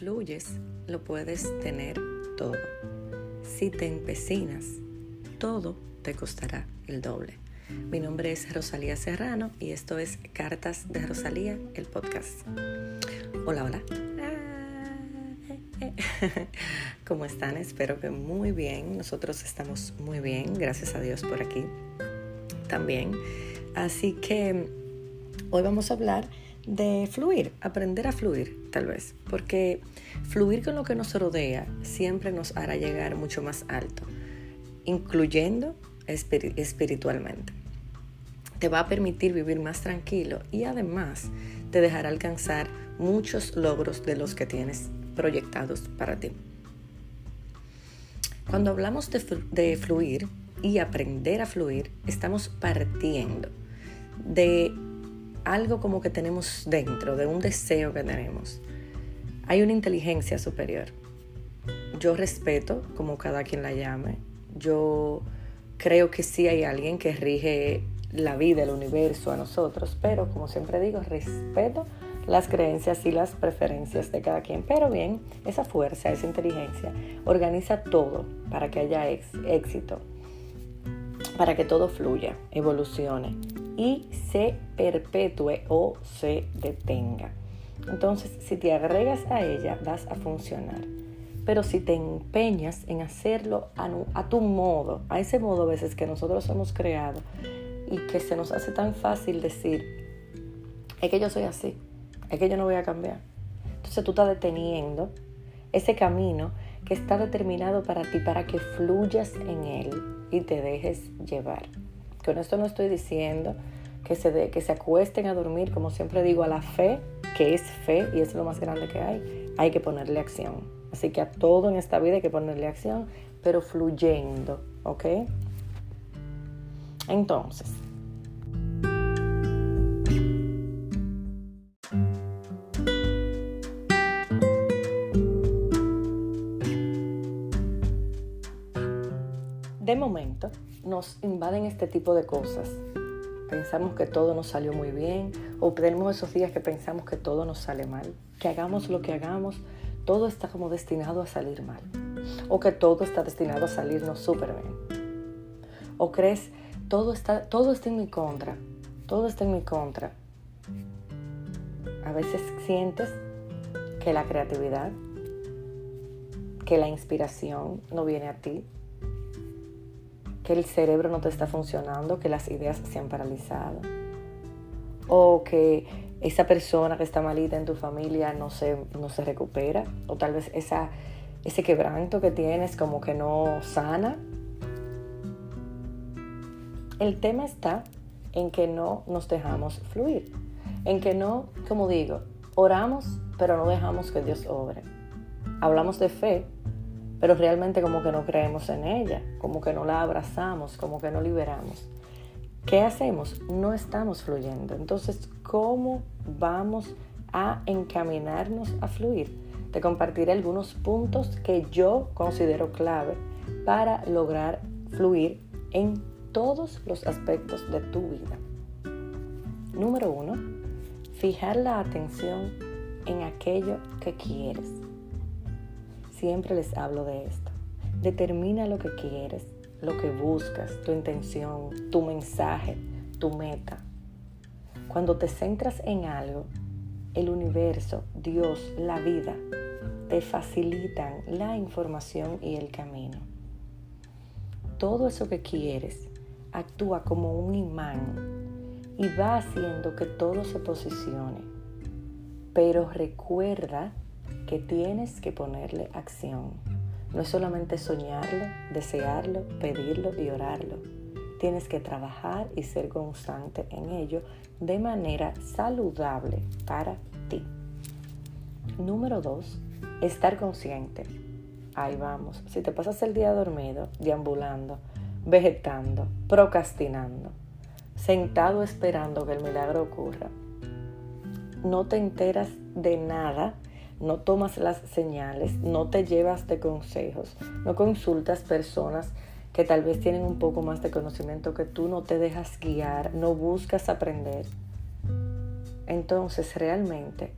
lo puedes tener todo. Si te empecinas, todo te costará el doble. Mi nombre es Rosalía Serrano y esto es Cartas de Rosalía, el podcast. Hola, hola. ¿Cómo están? Espero que muy bien. Nosotros estamos muy bien, gracias a Dios por aquí también. Así que hoy vamos a hablar de fluir, aprender a fluir tal vez, porque fluir con lo que nos rodea siempre nos hará llegar mucho más alto, incluyendo espiritualmente. Te va a permitir vivir más tranquilo y además te dejará alcanzar muchos logros de los que tienes proyectados para ti. Cuando hablamos de, fluir y aprender a fluir, estamos partiendo de algo como que tenemos dentro, de un deseo que tenemos. Hay una inteligencia superior. Yo respeto como cada quien la llame. Yo creo que sí hay alguien que rige la vida, el universo, a nosotros, pero como siempre digo, respeto las creencias y las preferencias de cada quien. Pero bien, esa fuerza, esa inteligencia organiza todo para que haya éxito, para que todo fluya, evolucione y se perpetúe o se detenga. Entonces, si te agregas a ella, vas a funcionar. Pero si te empeñas en hacerlo a, tu modo, a ese modo a veces que nosotros hemos creado y que se nos hace tan fácil decir, es que yo soy así, es que yo no voy a cambiar. Entonces tú estás deteniendo ese camino que está determinado para ti, para que fluyas en él y te dejes llevar. Con esto no estoy diciendo que se, que se acuesten a dormir, como siempre digo, a la fe, que es fe y es lo más grande que hay, hay que ponerle acción. Así que a todo en esta vida hay que ponerle acción, pero fluyendo, ¿ok? Entonces, de momento nos invaden este tipo de cosas. Pensamos que todo nos salió muy bien o tenemos esos días que pensamos que todo nos sale mal. Que hagamos lo que hagamos, todo está como destinado a salir mal. O que todo está destinado a salirnos súper bien. O crees, todo está, todo está en mi contra. Todo está en mi contra. A veces sientes que la creatividad, que la inspiración no viene a ti, que el cerebro no te está funcionando, que las ideas se han paralizado, o que esa persona que está malita en tu familia no se, no se recupera, o tal vez esa, ese quebranto que tienes como que no sana. El tema está en que no nos dejamos fluir, en que no, como digo, oramos, pero no dejamos que Dios obre. Hablamos de fe, pero realmente como que no creemos en ella, como que no la abrazamos, como que no liberamos. ¿Qué hacemos? No estamos fluyendo. Entonces, ¿cómo vamos a encaminarnos a fluir? Te compartiré algunos puntos que yo considero clave para lograr fluir en todos los aspectos de tu vida. Número uno, fijar la atención en aquello que quieres. Siempre les hablo de esto. Determina lo que quieres, lo que buscas, tu intención, tu mensaje, tu meta. Cuando te centras en algo, el universo, Dios, la vida, te facilitan la información y el camino. Todo eso que quieres actúa como un imán y va haciendo que todo se posicione. Pero recuerda que tienes que ponerle acción. No es solamente soñarlo, desearlo, pedirlo y orarlo. Tienes que trabajar y ser constante en ello de manera saludable para ti. Número dos, estar consciente. Ahí vamos. Si te pasas el día dormido, deambulando, vegetando, procrastinando, sentado esperando que el milagro ocurra, no te enteras de nada no tomas las señales, no te llevas de consejos, no consultas personas que tal vez tienen un poco más de conocimiento que tú, no te dejas guiar, no buscas aprender. Entonces realmente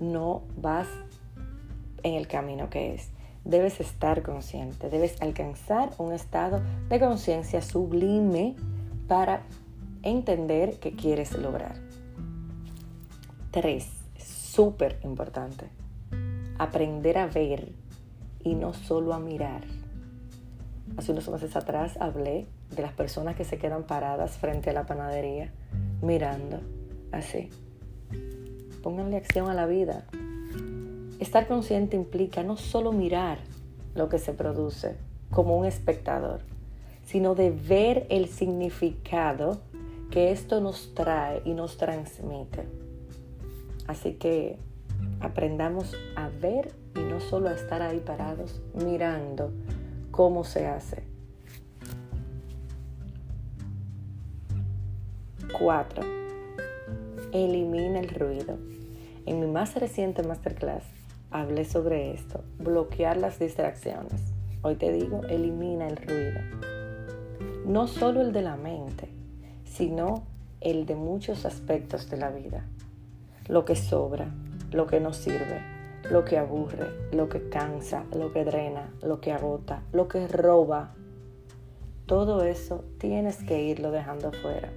no vas en el camino que es. Debes estar consciente, debes alcanzar un estado de conciencia sublime para entender qué quieres lograr. Tres, súper importante, aprender a ver y no solo a mirar. Hace unos meses atrás hablé de las personas que se quedan paradas frente a la panadería mirando así. Pónganle acción a la vida. Estar consciente implica no solo mirar lo que se produce como un espectador, sino de ver el significado que esto nos trae y nos transmite. Así que aprendamos a ver y no solo a estar ahí parados mirando cómo se hace. 4. Elimina el ruido. En mi más reciente masterclass hablé sobre esto, bloquear las distracciones. Hoy te digo, elimina el ruido. No solo el de la mente, sino el de muchos aspectos de la vida lo que sobra, lo que no sirve, lo que aburre, lo que cansa, lo que drena, lo que agota, lo que roba. Todo eso tienes que irlo dejando fuera.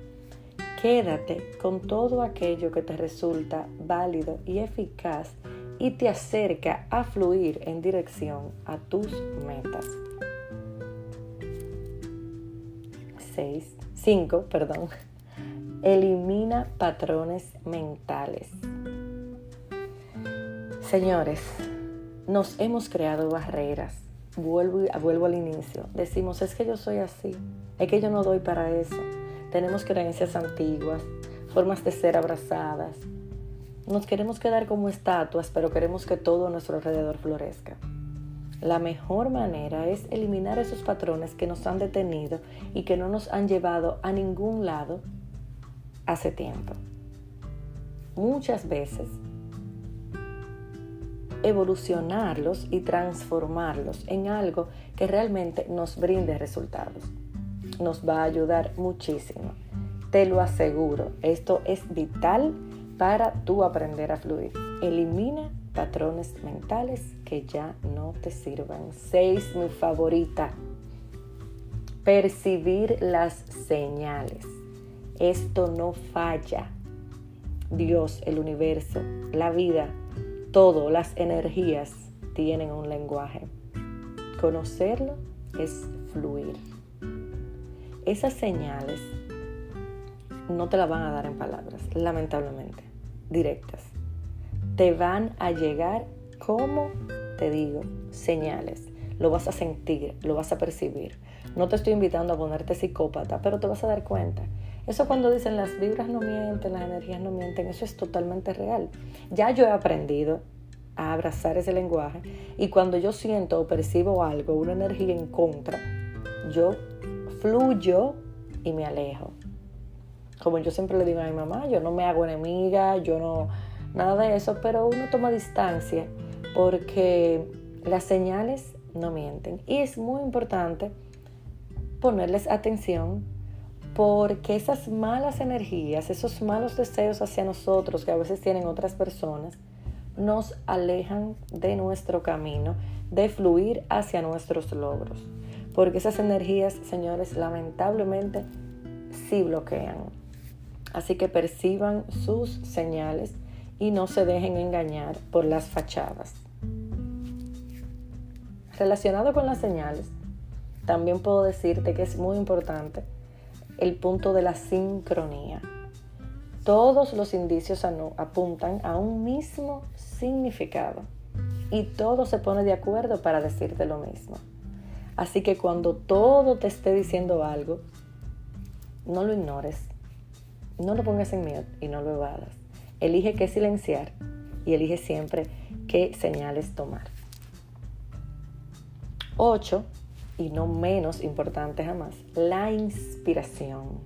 Quédate con todo aquello que te resulta válido y eficaz y te acerca a fluir en dirección a tus metas. 6, 5, perdón. Elimina patrones mentales. Señores, nos hemos creado barreras. Vuelvo, vuelvo al inicio. Decimos, es que yo soy así, es que yo no doy para eso. Tenemos creencias antiguas, formas de ser abrazadas. Nos queremos quedar como estatuas, pero queremos que todo a nuestro alrededor florezca. La mejor manera es eliminar esos patrones que nos han detenido y que no nos han llevado a ningún lado hace tiempo. Muchas veces evolucionarlos y transformarlos en algo que realmente nos brinde resultados. Nos va a ayudar muchísimo. Te lo aseguro. Esto es vital para tú aprender a fluir. Elimina patrones mentales que ya no te sirvan. Seis, mi favorita. Percibir las señales. Esto no falla. Dios, el universo, la vida, todo, las energías tienen un lenguaje. Conocerlo es fluir. Esas señales no te las van a dar en palabras, lamentablemente, directas. Te van a llegar como, te digo, señales. Lo vas a sentir, lo vas a percibir. No te estoy invitando a ponerte psicópata, pero te vas a dar cuenta eso cuando dicen las vibras no mienten, las energías no mienten, eso es totalmente real. Ya yo he aprendido a abrazar ese lenguaje y cuando yo siento o percibo algo, una energía en contra, yo fluyo y me alejo. Como yo siempre le digo a mi mamá, yo no me hago enemiga, yo no, nada de eso, pero uno toma distancia porque las señales no mienten. Y es muy importante ponerles atención porque esas malas energías, esos malos deseos hacia nosotros que a veces tienen otras personas, nos alejan de nuestro camino, de fluir hacia nuestros logros. Porque esas energías, señores, lamentablemente sí bloquean. Así que perciban sus señales y no se dejen engañar por las fachadas. Relacionado con las señales, también puedo decirte que es muy importante el punto de la sincronía. Todos los indicios apuntan a un mismo significado y todo se pone de acuerdo para decirte lo mismo. Así que cuando todo te esté diciendo algo, no lo ignores, no lo pongas en miedo y no lo evadas. Elige qué silenciar y elige siempre qué señales tomar. 8 y no menos importante jamás, la inspiración.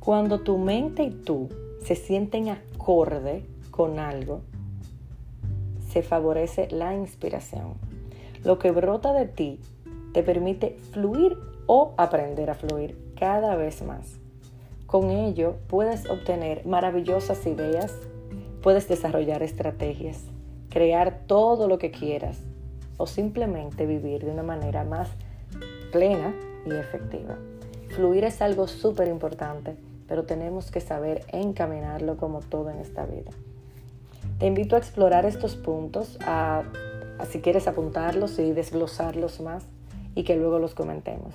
Cuando tu mente y tú se sienten acorde con algo, se favorece la inspiración. Lo que brota de ti te permite fluir o aprender a fluir cada vez más. Con ello puedes obtener maravillosas ideas, puedes desarrollar estrategias, crear todo lo que quieras o simplemente vivir de una manera más plena y efectiva. Fluir es algo súper importante, pero tenemos que saber encaminarlo como todo en esta vida. Te invito a explorar estos puntos, a, si quieres apuntarlos y desglosarlos más y que luego los comentemos.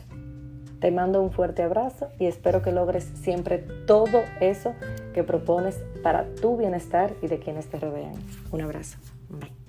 Te mando un fuerte abrazo y espero que logres siempre todo eso que propones para tu bienestar y de quienes te rodean. Un abrazo. Bye.